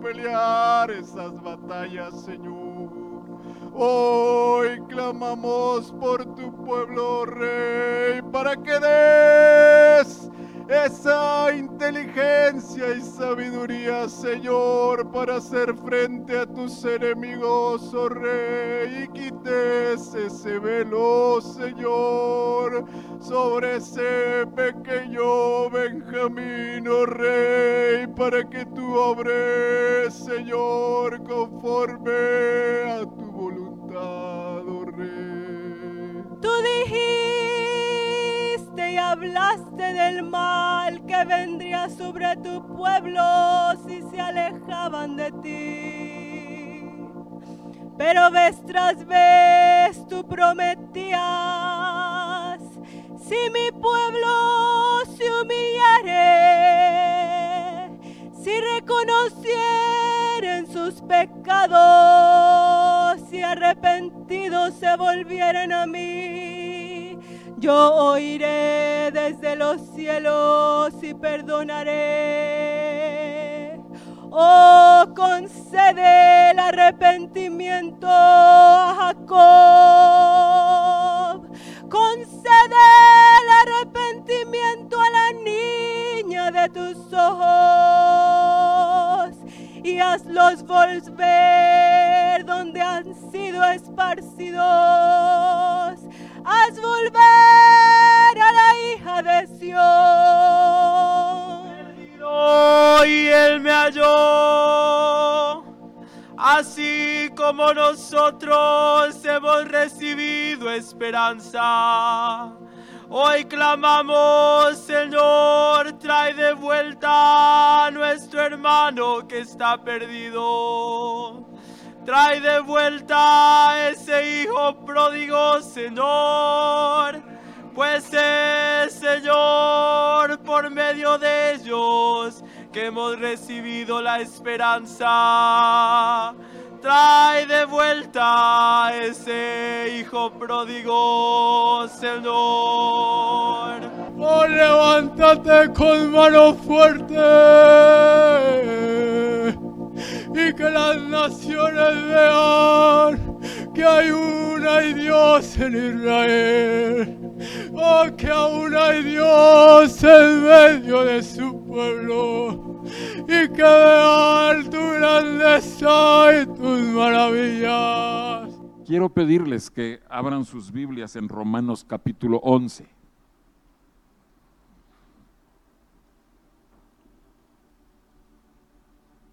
pelear esas batallas, Señor. Hoy clamamos por tu pueblo, Rey, para que des esa inteligencia y sabiduría, Señor, para hacer frente a tus enemigos, oh Rey, y ese velo, Señor, sobre ese pequeño Benjamín, oh Rey, para que tú obres, Señor, conforme a tu voluntad, oh Rey. Tú dijiste y hablaste del mal que vendría sobre tu pueblo si se alejaban de ti. Pero vez tras vez tú prometías, si mi pueblo se humillare, si reconocieren sus pecados y arrepentidos se volvieren a mí, yo oiré desde los cielos y perdonaré. Oh, concede el arrepentimiento a Jacob. Concede el arrepentimiento a la niña de tus ojos y hazlos volver donde han sido esparcidos haz volver a la hija de Sión. Y él me halló, así como nosotros hemos recibido esperanza. Hoy clamamos, Señor, trae de vuelta a nuestro hermano que está perdido. Trae de vuelta ese hijo pródigo, Señor. Pues es, Señor, por medio de ellos que hemos recibido la esperanza. Trae de vuelta ese hijo pródigo, Señor. Oh, levántate con mano fuerte y que las naciones vean que hay un hay Dios en Israel. Que aún hay Dios en medio de su pueblo. Y que vean tu grandeza y tus maravillas. Quiero pedirles que abran sus Biblias en Romanos capítulo 11.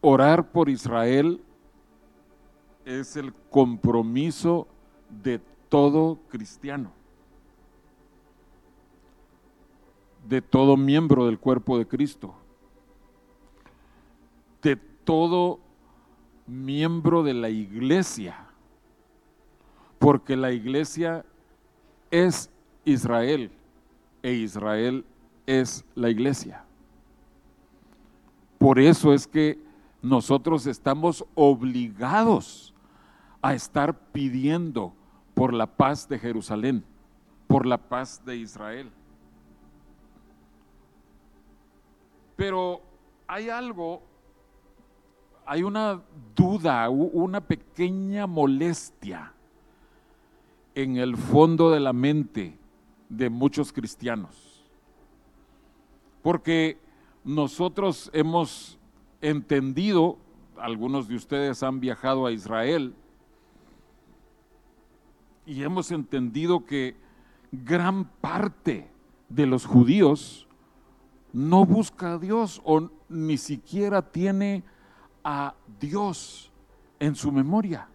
Orar por Israel es el compromiso de todo cristiano, de todo miembro del cuerpo de Cristo, de todo miembro de la iglesia, porque la iglesia es Israel e Israel es la iglesia. Por eso es que nosotros estamos obligados a estar pidiendo por la paz de Jerusalén, por la paz de Israel. Pero hay algo, hay una duda, una pequeña molestia en el fondo de la mente de muchos cristianos. Porque nosotros hemos entendido, algunos de ustedes han viajado a Israel, y hemos entendido que gran parte de los judíos no busca a Dios o ni siquiera tiene a Dios en su memoria.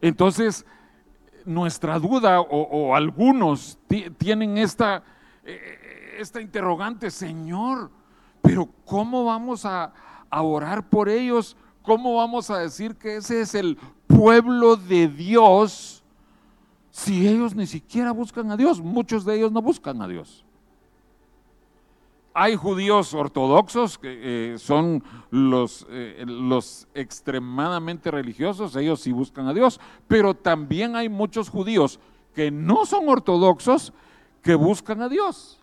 Entonces, nuestra duda o, algunos tienen esta, eh, esta interrogante, Señor, pero ¿cómo vamos a, orar por ellos ¿cómo vamos a decir que ese es el pueblo de Dios si ellos ni siquiera buscan a Dios? Muchos de ellos no buscan a Dios. Hay judíos ortodoxos que eh, son los, eh, los extremadamente religiosos, ellos sí buscan a Dios, pero también hay muchos judíos que no son ortodoxos que buscan a Dios.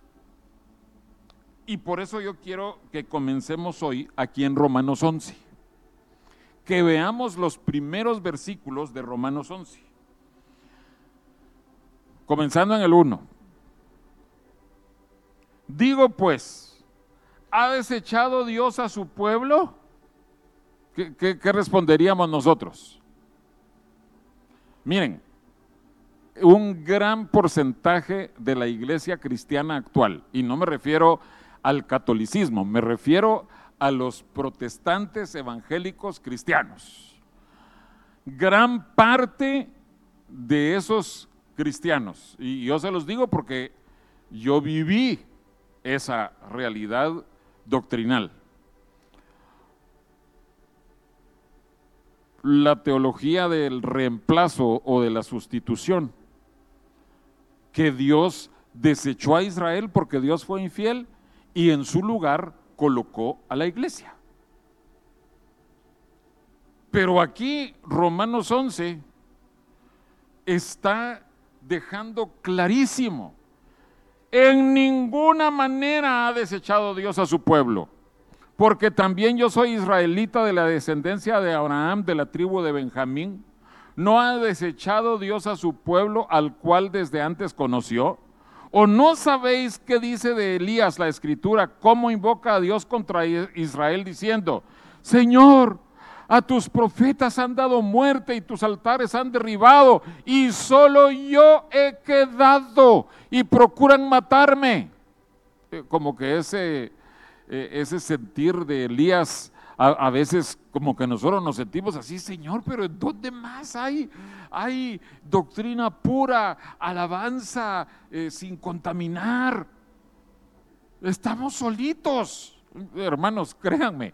Y por eso yo quiero que comencemos hoy aquí en Romanos 11. Que veamos los primeros versículos de Romanos 11. Comenzando en el 1. Digo pues, ¿ha desechado Dios a su pueblo? ¿Qué, responderíamos nosotros? Miren, un gran porcentaje de la iglesia cristiana actual, y no me refiero al catolicismo, me refiero a los protestantes evangélicos cristianos. Gran parte de esos cristianos, y yo se los digo porque yo viví esa realidad doctrinal. La teología del reemplazo o de la sustitución que Dios desechó a Israel porque Dios fue infiel y en su lugar colocó a la iglesia. Pero aquí Romanos 11 está dejando clarísimo, en ninguna manera ha desechado Dios a su pueblo, porque también yo soy israelita de la descendencia de Abraham, de la tribu de Benjamín. ¿No ha desechado Dios a su pueblo al cual desde antes conoció? ¿O no sabéis qué dice de Elías la escritura? ¿Cómo invoca a Dios contra Israel diciendo, Señor, a tus profetas han dado muerte y tus altares han derribado y solo yo he quedado y procuran matarme? Eh, Como que ese, eh, ese sentir de Elías a, veces como que nosotros nos sentimos así, Señor, pero ¿en dónde más hay, hay doctrina pura, alabanza eh, sin contaminar? Estamos solitos, hermanos, créanme,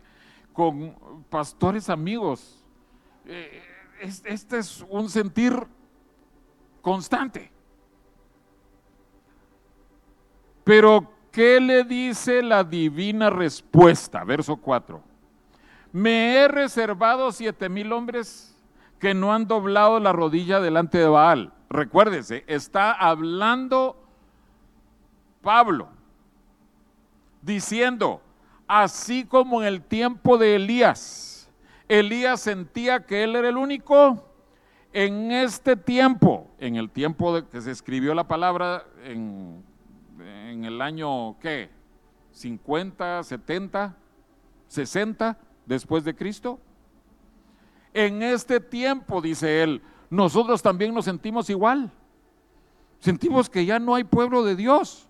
con pastores amigos. Eh, es- este es un sentir constante. Pero, ¿qué le dice la divina respuesta? Verso 4. Me he reservado siete mil hombres que no han doblado la rodilla delante de Baal. Recuérdese, está hablando Pablo diciendo, así como en el tiempo de Elías, Elías sentía que él era el único, en este tiempo, en el tiempo de que se escribió la palabra en, en el año, ¿qué? 50, 70, 60 después de Cristo. En este tiempo, dice él, nosotros también nos sentimos igual. Sentimos que ya no hay pueblo de Dios.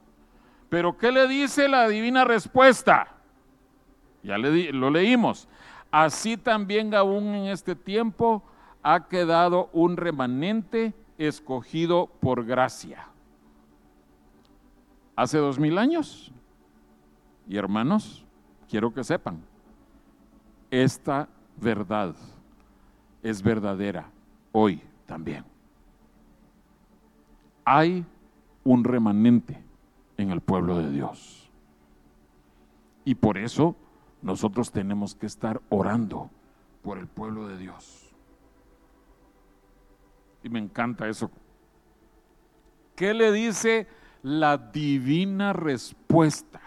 Pero ¿qué le dice la divina respuesta? Ya le di- lo leímos. Así también aún en este tiempo ha quedado un remanente escogido por gracia. Hace dos mil años. Y hermanos, quiero que sepan, esta verdad es verdadera hoy también. Hay un remanente en el pueblo de Dios. Y por eso nosotros tenemos que estar orando por el pueblo de Dios. Y me encanta eso. ¿Qué le dice la divina respuesta?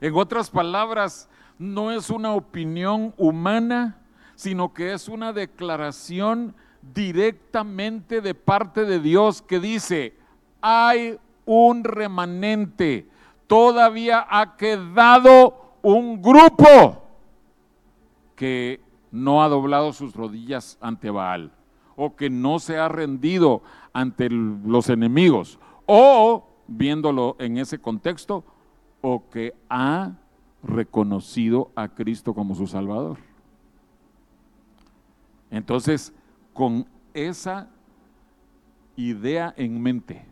En otras palabras, no es una opinión humana, sino que es una declaración directamente de parte de Dios que dice, hay un remanente, todavía ha quedado un grupo que no ha doblado sus rodillas ante Baal o que no se ha rendido ante los enemigos o, viéndolo en ese contexto, o que ha reconocido a Cristo como su Salvador. Entonces, con esa idea en mente,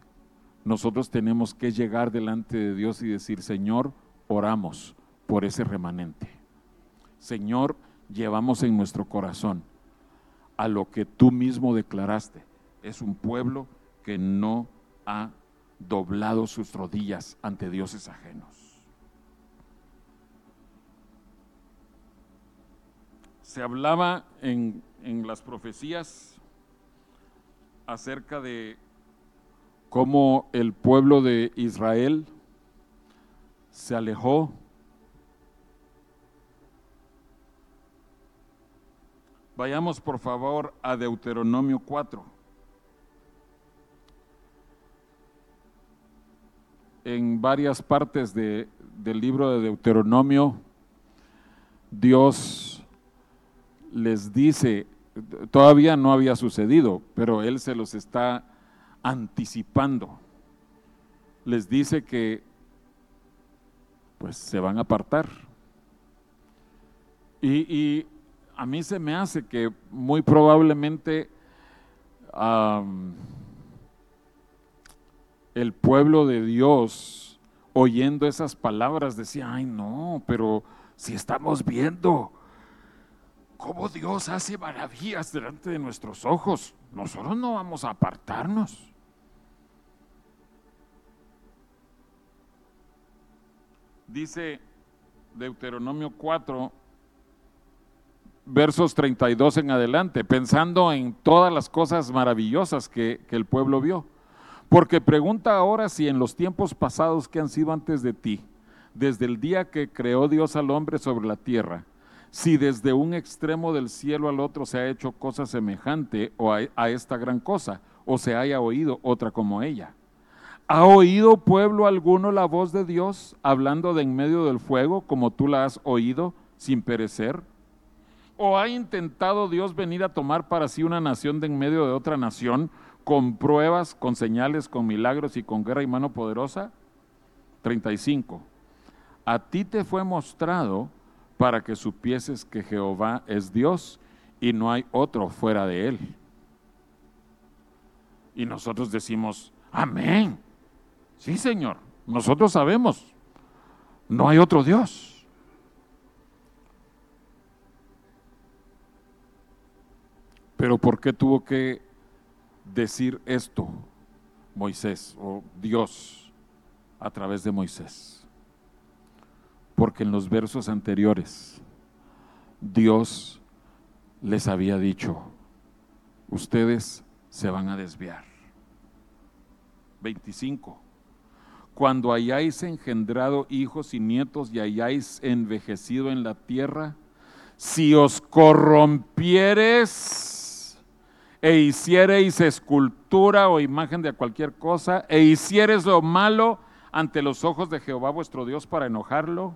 nosotros tenemos que llegar delante de Dios y decir, Señor, oramos por ese remanente. Señor, llevamos en nuestro corazón a lo que tú mismo declaraste. Es un pueblo que no ha doblado sus rodillas ante dioses ajenos. Se hablaba en, en las profecías acerca de cómo el pueblo de Israel se alejó Vayamos por favor a Deuteronomio 4. En varias partes de, del libro de Deuteronomio, Dios les dice, todavía no había sucedido, pero Él se los está anticipando. Les dice que pues se van a apartar. Y, y a mí se me hace que muy probablemente el pueblo de Dios, oyendo esas palabras, decía, ay no, pero si estamos viendo cómo Dios hace maravillas delante de nuestros ojos, nosotros no vamos a apartarnos. Dice Deuteronomio 4, versos 32 en adelante, pensando en todas las cosas maravillosas que, el pueblo vio. Porque pregunta ahora si en los tiempos pasados que han sido antes de ti, desde el día que creó Dios al hombre sobre la tierra, si desde un extremo del cielo al otro se ha hecho cosa semejante o a, a, esta gran cosa, o se haya oído otra como ella. ¿Ha oído pueblo alguno la voz de Dios hablando de en medio del fuego como tú la has oído sin perecer? ¿O ha intentado Dios venir a tomar para sí una nación de en medio de otra nación con pruebas, con señales, con milagros y con guerra y mano poderosa? 35. A ti te fue mostrado para que supieses que Jehová es Dios y no hay otro fuera de él. Y nosotros decimos, amén. Sí, Señor, nosotros sabemos, no hay otro Dios. Pero ¿por qué tuvo que decir esto Moisés o Dios a través de Moisés? Porque en los versos anteriores Dios les había dicho, ustedes se van a desviar. 25. Cuando hayáis engendrado hijos y nietos y hayáis envejecido en la tierra, si os corrompieres e hiciereis escultura o imagen de cualquier cosa, e hicieres lo malo ante los ojos de Jehová vuestro Dios para enojarlo,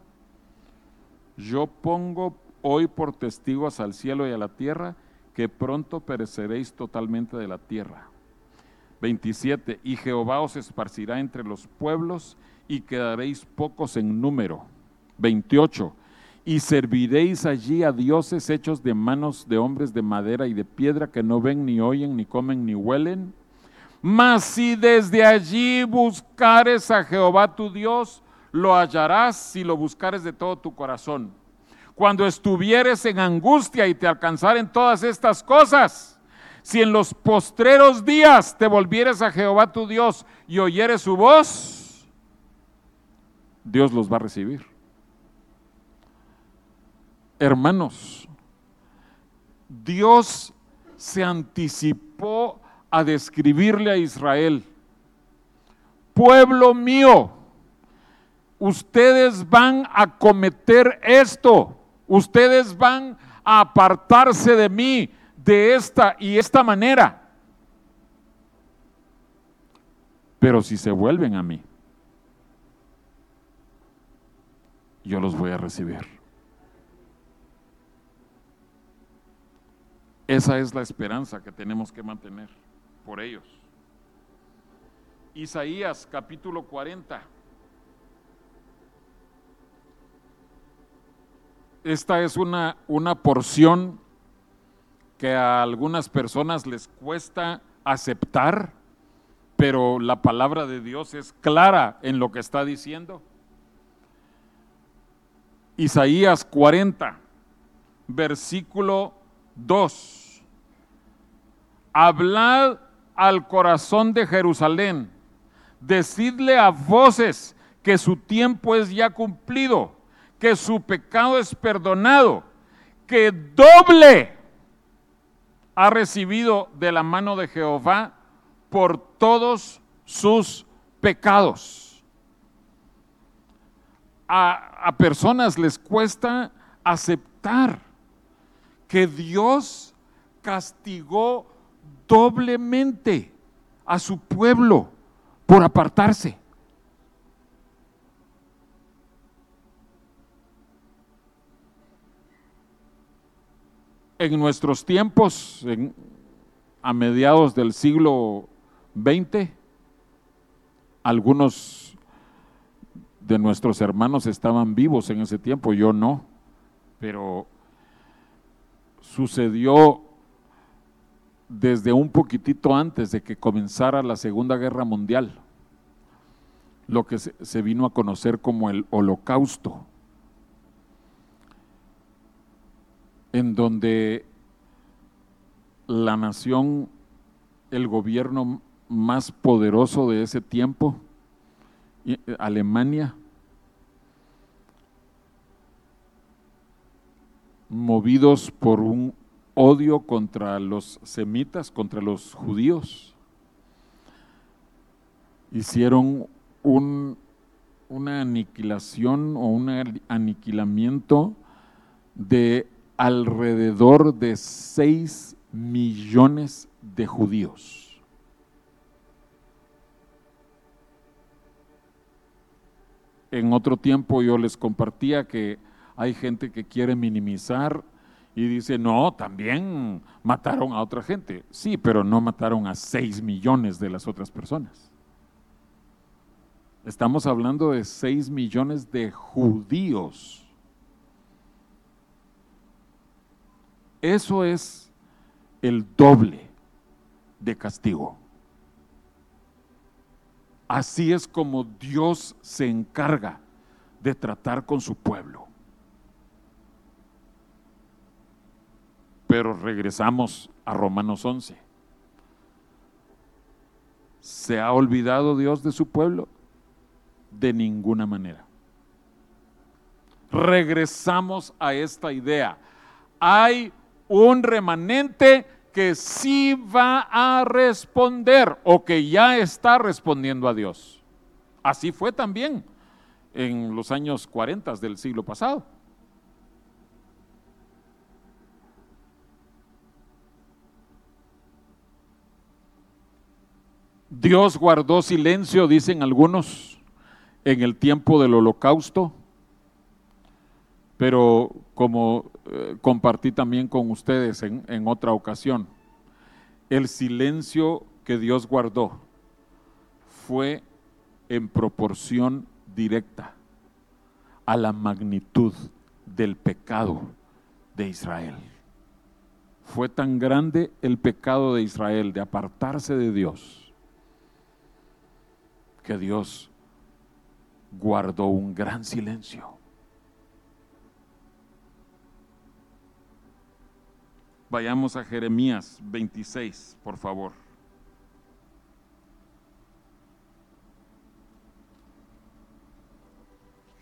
yo pongo hoy por testigos al cielo y a la tierra que pronto pereceréis totalmente de la tierra. 27. Y Jehová os esparcirá entre los pueblos y quedaréis pocos en número. 28 y serviréis allí a dioses hechos de manos de hombres de madera y de piedra que no ven, ni oyen, ni comen, ni huelen. Mas si desde allí buscares a Jehová tu Dios, lo hallarás si lo buscares de todo tu corazón. Cuando estuvieres en angustia y te alcanzaren todas estas cosas, si en los postreros días te volvieres a Jehová tu Dios y oyeres su voz, Dios los va a recibir. Hermanos, Dios se anticipó a describirle a Israel, pueblo mío, ustedes van a cometer esto, ustedes van a apartarse de mí de esta y esta manera. Pero si se vuelven a mí, yo los voy a recibir. Esa es la esperanza que tenemos que mantener por ellos. Isaías capítulo 40. Esta es una, una porción que a algunas personas les cuesta aceptar, pero la palabra de Dios es clara en lo que está diciendo. Isaías 40 versículo 2. Hablad al corazón de Jerusalén, decidle a voces que su tiempo es ya cumplido, que su pecado es perdonado, que doble ha recibido de la mano de Jehová por todos sus pecados. A, a personas les cuesta aceptar que Dios castigó doblemente a su pueblo por apartarse. En nuestros tiempos, en- a mediados del siglo XX, algunos de nuestros hermanos estaban vivos en ese tiempo, yo no, pero sucedió desde un poquitito antes de que comenzara la Segunda Guerra Mundial, lo que se, vino a conocer como el Holocausto, en donde la nación, el gobierno más poderoso de ese tiempo, y- Alemania, movidos por un odio contra los semitas, contra los judíos. Hicieron un- una aniquilación o un aniquilamiento de alrededor de 6 millones de judíos. En otro tiempo yo les compartía que hay gente que quiere minimizar y dice, no, también mataron a otra gente. Sí, pero no mataron a 6 millones de las otras personas. Estamos hablando de 6 millones de judíos. Eso es el doble de castigo. Así es como Dios se encarga de tratar con su pueblo. Pero regresamos a Romanos 11. ¿Se ha olvidado Dios de su pueblo? De ninguna manera. Regresamos a esta idea. Hay un remanente que sí va a responder o que ya está respondiendo a Dios. Así fue también en los años 40 del siglo pasado. Dios guardó silencio, dicen algunos, en el tiempo del holocausto, pero como eh, compartí también con ustedes en, en otra ocasión, el silencio que Dios guardó fue en proporción directa a la magnitud del pecado de Israel. Fue tan grande el pecado de Israel de apartarse de Dios que Dios guardó un gran silencio. Vayamos a Jeremías 26, por favor.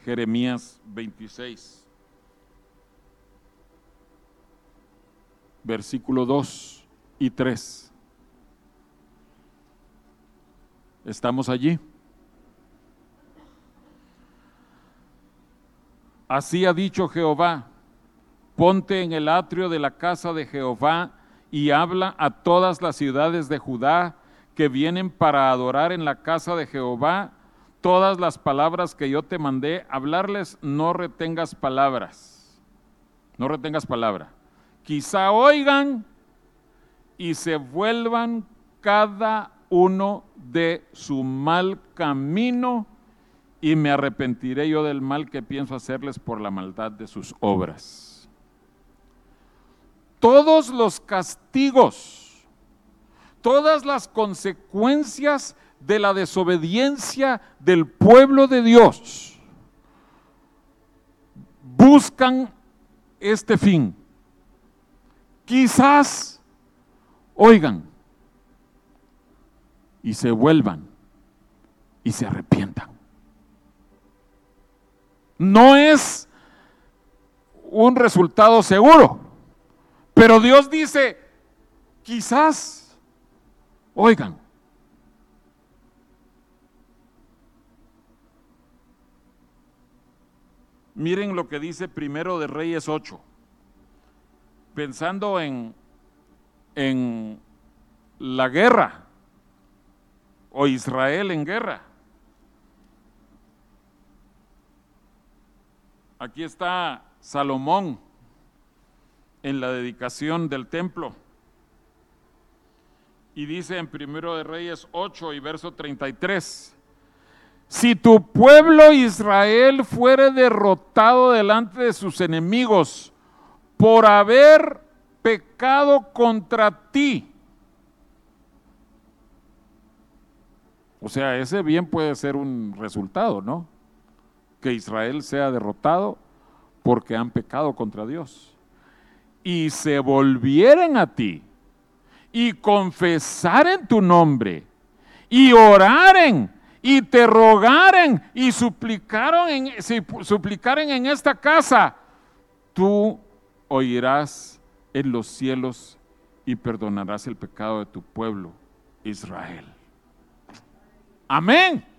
Jeremías 26, versículo 2 y 3. ¿Estamos allí? Así ha dicho Jehová, ponte en el atrio de la casa de Jehová y habla a todas las ciudades de Judá que vienen para adorar en la casa de Jehová todas las palabras que yo te mandé, hablarles, no retengas palabras, no retengas palabra. Quizá oigan y se vuelvan cada uno de su mal camino y me arrepentiré yo del mal que pienso hacerles por la maldad de sus obras. Todos los castigos, todas las consecuencias de la desobediencia del pueblo de Dios buscan este fin, quizás oigan y se vuelvan y se arrepientan. No es un resultado seguro, pero Dios dice, quizás, oigan, Miren lo que dice primero de Reyes 8. Pensando en, en la guerra o Israel en guerra. Aquí está Salomón en la dedicación del templo. Y dice en Primero de Reyes 8 y verso 33, si tu pueblo Israel fuere derrotado delante de sus enemigos por haber pecado contra ti, o sea, ese bien puede ser un resultado, ¿no? Que Israel sea derrotado porque han pecado contra Dios. Y se volvieren a ti y confesaren tu nombre y oraren y te rogaren y suplicaron en, suplicaren en esta casa, tú oirás en los cielos y perdonarás el pecado de tu pueblo, Israel. Amén.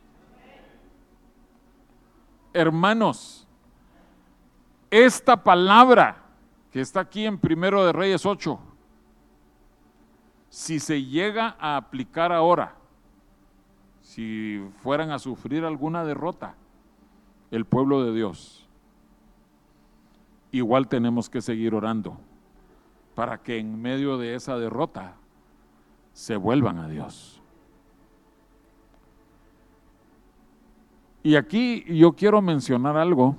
Hermanos, esta palabra que está aquí en Primero de Reyes 8, si se llega a aplicar ahora, si fueran a sufrir alguna derrota, el pueblo de Dios, igual tenemos que seguir orando para que en medio de esa derrota se vuelvan a Dios. Y aquí yo quiero mencionar algo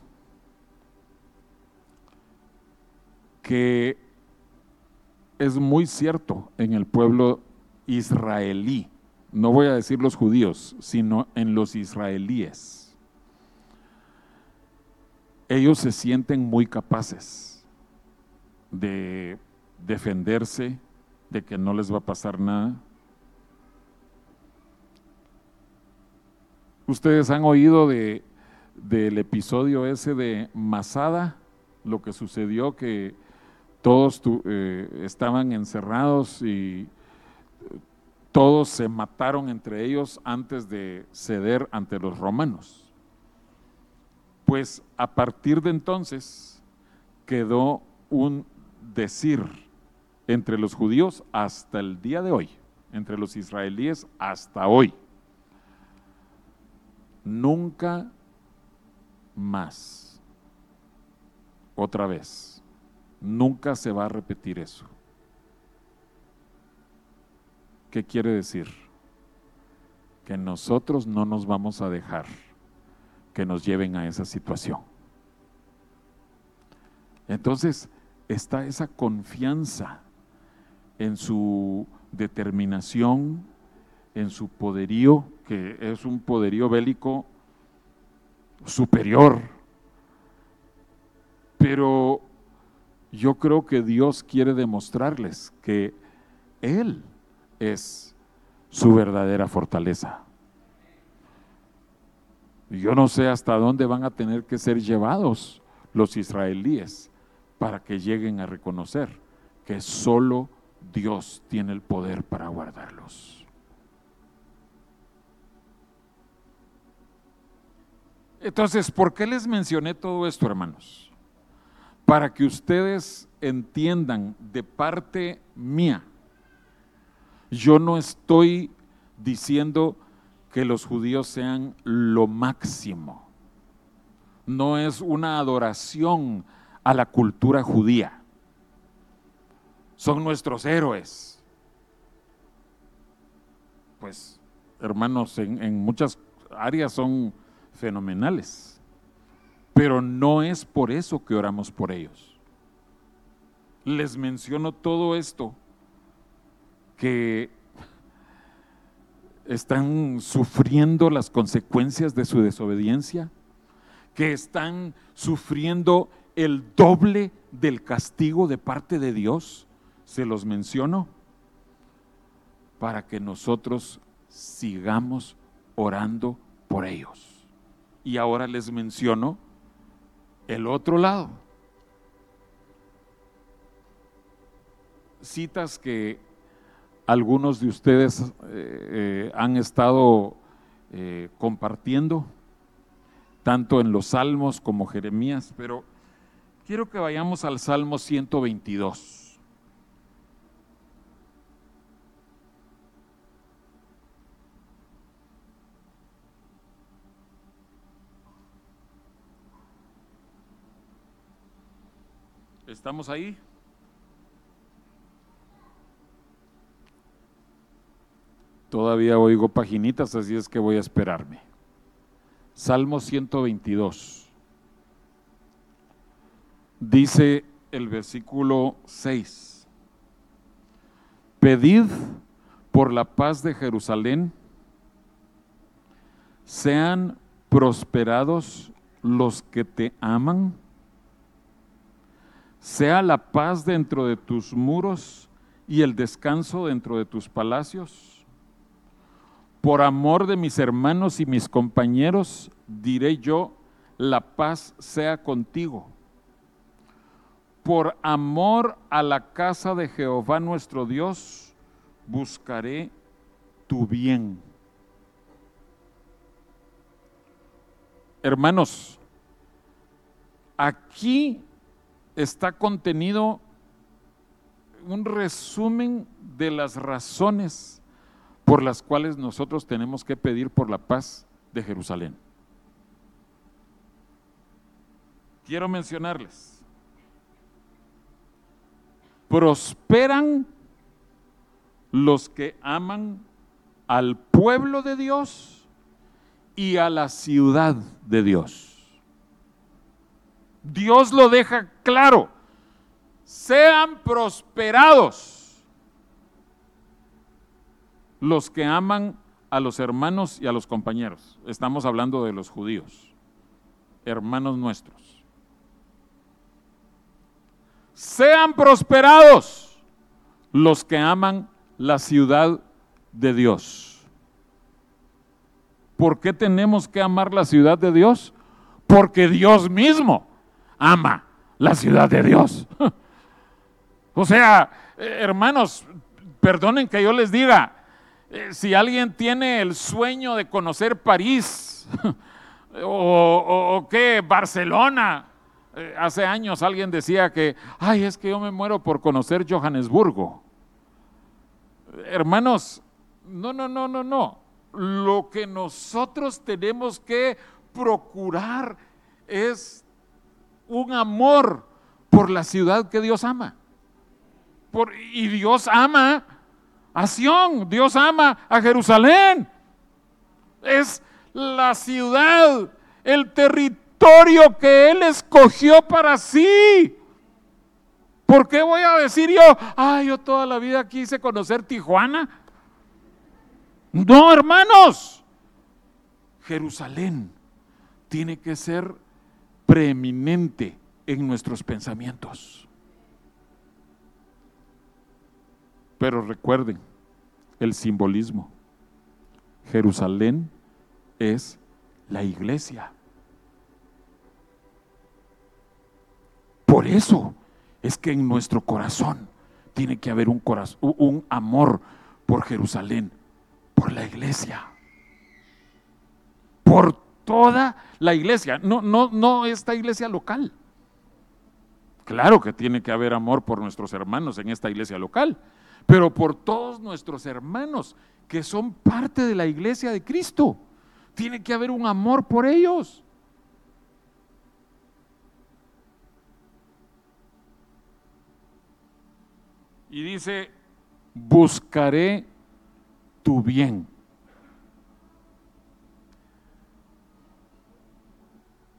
que es muy cierto en el pueblo israelí no voy a decir los judíos, sino en los israelíes. Ellos se sienten muy capaces de defenderse, de que no les va a pasar nada. Ustedes han oído de, del episodio ese de Masada, lo que sucedió que todos eh, estaban encerrados y todos se mataron entre ellos antes de ceder ante los romanos. Pues a partir de entonces quedó un decir entre los judíos hasta el día de hoy, entre los israelíes hasta hoy. Nunca más. Otra vez. Nunca se va a repetir eso. ¿Qué quiere decir? Que nosotros no nos vamos a dejar que nos lleven a esa situación. Entonces está esa confianza en su determinación, en su poderío, que es un poderío bélico superior. Pero yo creo que Dios quiere demostrarles que Él es su verdadera fortaleza. Yo no sé hasta dónde van a tener que ser llevados los israelíes para que lleguen a reconocer que solo Dios tiene el poder para guardarlos. Entonces, ¿por qué les mencioné todo esto, hermanos? Para que ustedes entiendan de parte mía yo no estoy diciendo que los judíos sean lo máximo. No es una adoración a la cultura judía. Son nuestros héroes. Pues, hermanos, en, muchas áreas son fenomenales. Pero no es por eso que oramos por ellos. Les menciono todo esto que están sufriendo las consecuencias de su desobediencia, que están sufriendo el doble del castigo de parte de Dios, se los menciono para que nosotros sigamos orando por ellos. Y ahora les menciono el otro lado. Citas que algunos de ustedes eh, eh, han estado eh, compartiendo, tanto en los Salmos como Jeremías, pero quiero que vayamos al Salmo 122. ¿Estamos ahí? Todavía oigo paginitas, así es que voy a esperarme. Salmo 122. Dice el versículo 6. Pedid por la paz de Jerusalén, sean prosperados los que te aman sea la paz dentro de tus muros y el descanso dentro de tus palacios. Por amor de mis hermanos y mis compañeros, diré yo, la paz sea contigo. Por amor a la casa de Jehová nuestro Dios, buscaré tu bien. Hermanos, aquí está contenido un resumen de las razones por las cuales nosotros tenemos que pedir por la paz de Jerusalén. Quiero mencionarles, prosperan los que aman al pueblo de Dios y a la ciudad de Dios. Dios lo deja claro. Sean prosperados los que aman a los hermanos y a los compañeros. Estamos hablando de los judíos, hermanos nuestros. Sean prosperados los que aman la ciudad de Dios. ¿Por qué tenemos que amar la ciudad de Dios? Porque Dios mismo ama la ciudad de Dios. O sea, eh, hermanos, perdonen que yo les diga, eh, si alguien tiene el sueño de conocer París o, o, qué, Barcelona, eh, hace años alguien decía que, ay, es que yo me muero por conocer Johannesburgo. Hermanos, no, no, no, no, no. Lo que nosotros tenemos que procurar es un amor por la ciudad que Dios ama. Por, y Dios ama a Sión, Dios ama a Jerusalén. Es la ciudad, el territorio que Él escogió para sí. ¿Por qué voy a decir yo, ay, yo toda la vida quise conocer Tijuana? No, hermanos. Jerusalén tiene que ser preeminente en nuestros pensamientos. Pero recuerden el simbolismo. Jerusalén es la iglesia. Por eso es que en nuestro corazón tiene que haber un, corazón, un amor por Jerusalén, por la iglesia, por toda la iglesia, no, no, no esta iglesia local. Claro que tiene que haber amor por nuestros hermanos en esta iglesia local, pero por todos nuestros hermanos que son parte de la iglesia de Cristo. Tiene que haber un amor por ellos. Y dice, buscaré tu bien.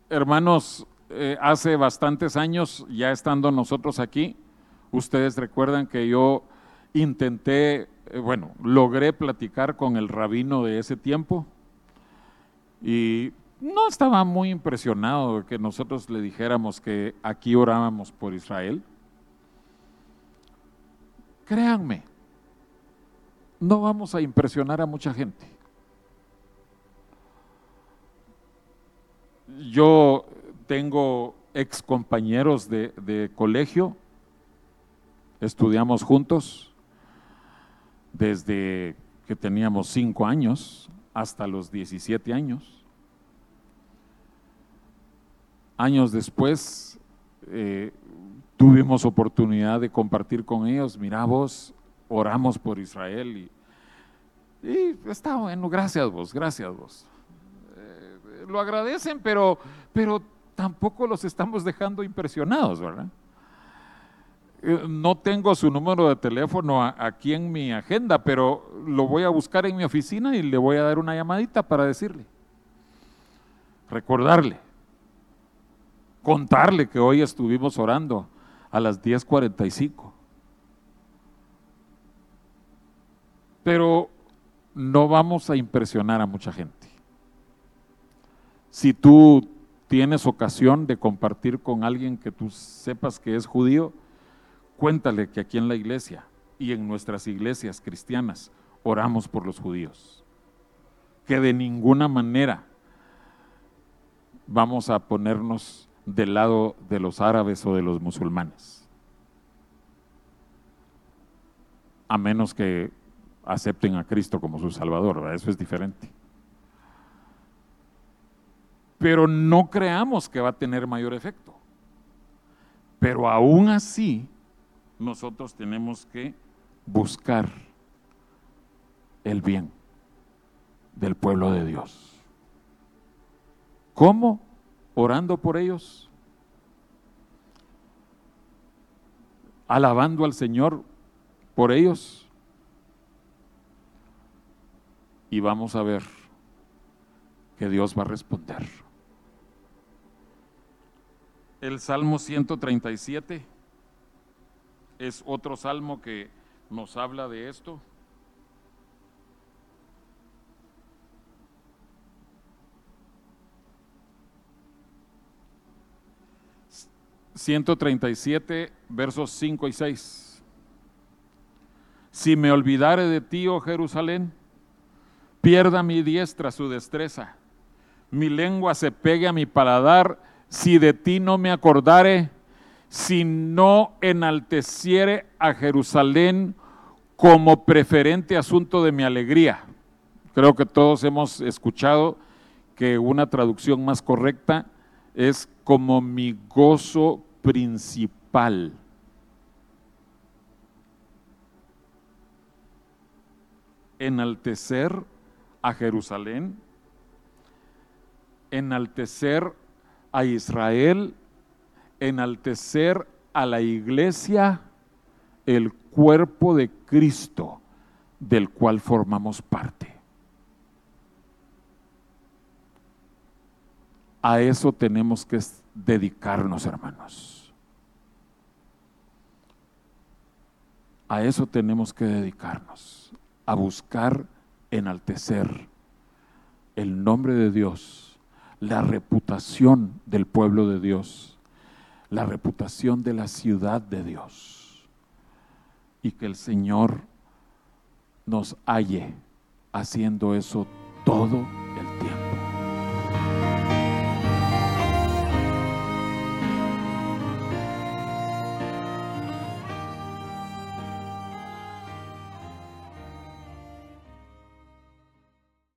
Hermanos, eh, hace bastantes años, ya estando nosotros aquí, ustedes recuerdan que yo intenté, eh, bueno, logré platicar con el rabino de ese tiempo y no estaba muy impresionado de que nosotros le dijéramos que aquí orábamos por Israel. créanme, no vamos a impresionar a mucha gente. Yo tengo ex compañeros de, colegio, estudiamos juntos desde que teníamos cinco años hasta los 17 años. Años después eh, tuvimos oportunidad de compartir con ellos, mira vos, oramos por Israel y, y está bueno, gracias vos, gracias vos. Lo agradecen, pero, pero tampoco los estamos dejando impresionados, ¿verdad? Eh, No tengo su número de teléfono aquí en mi agenda, pero lo voy a buscar en mi oficina y le voy a dar una llamadita para decirle, recordarle, contarle que hoy estuvimos orando a las 10:45. Pero no vamos a impresionar a mucha gente. Si tú tienes ocasión de compartir con alguien que tú sepas que es judío, cuéntale que aquí en la iglesia y en nuestras iglesias cristianas oramos por los judíos. Que de ninguna manera vamos a ponernos del lado de los árabes o de los musulmanes. A menos que acepten a Cristo como su Salvador, eso es diferente. Pero no creamos que va a tener mayor efecto. Pero aún así, nosotros tenemos que buscar el bien del pueblo de Dios. ¿Cómo? Orando por ellos, alabando al Señor por ellos. Y vamos a ver que Dios va a responder. El Salmo 137 es otro salmo que nos habla de esto. 137, versos 5 y 6. Si me olvidare de ti, oh Jerusalén, pierda mi diestra su destreza, mi lengua se pegue a mi paladar, si de ti no me acordare, si no enalteciere a Jerusalén como preferente asunto de mi alegría. Creo que todos hemos escuchado que una traducción más correcta es como mi gozo principal. Enaltecer a Jerusalén, enaltecer a Israel, enaltecer a la iglesia, el cuerpo de Cristo del cual formamos parte. A eso tenemos que dedicarnos, hermanos. A eso tenemos que dedicarnos, a buscar enaltecer el nombre de Dios, la reputación del pueblo de Dios, la reputación de la ciudad de Dios. Y que el Señor nos halle haciendo eso todo